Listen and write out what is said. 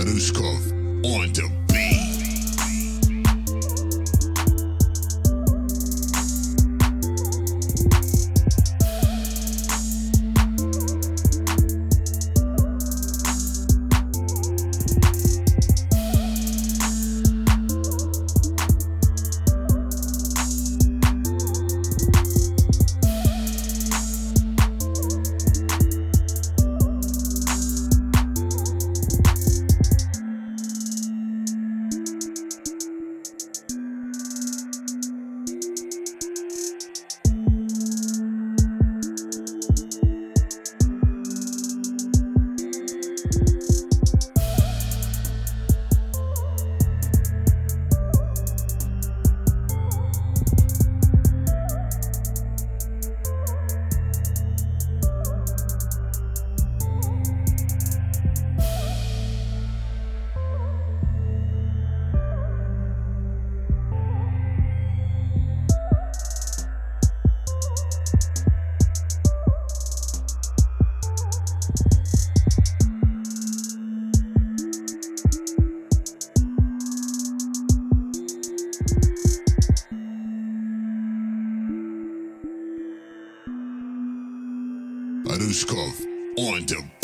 On the beat. Arushkov on the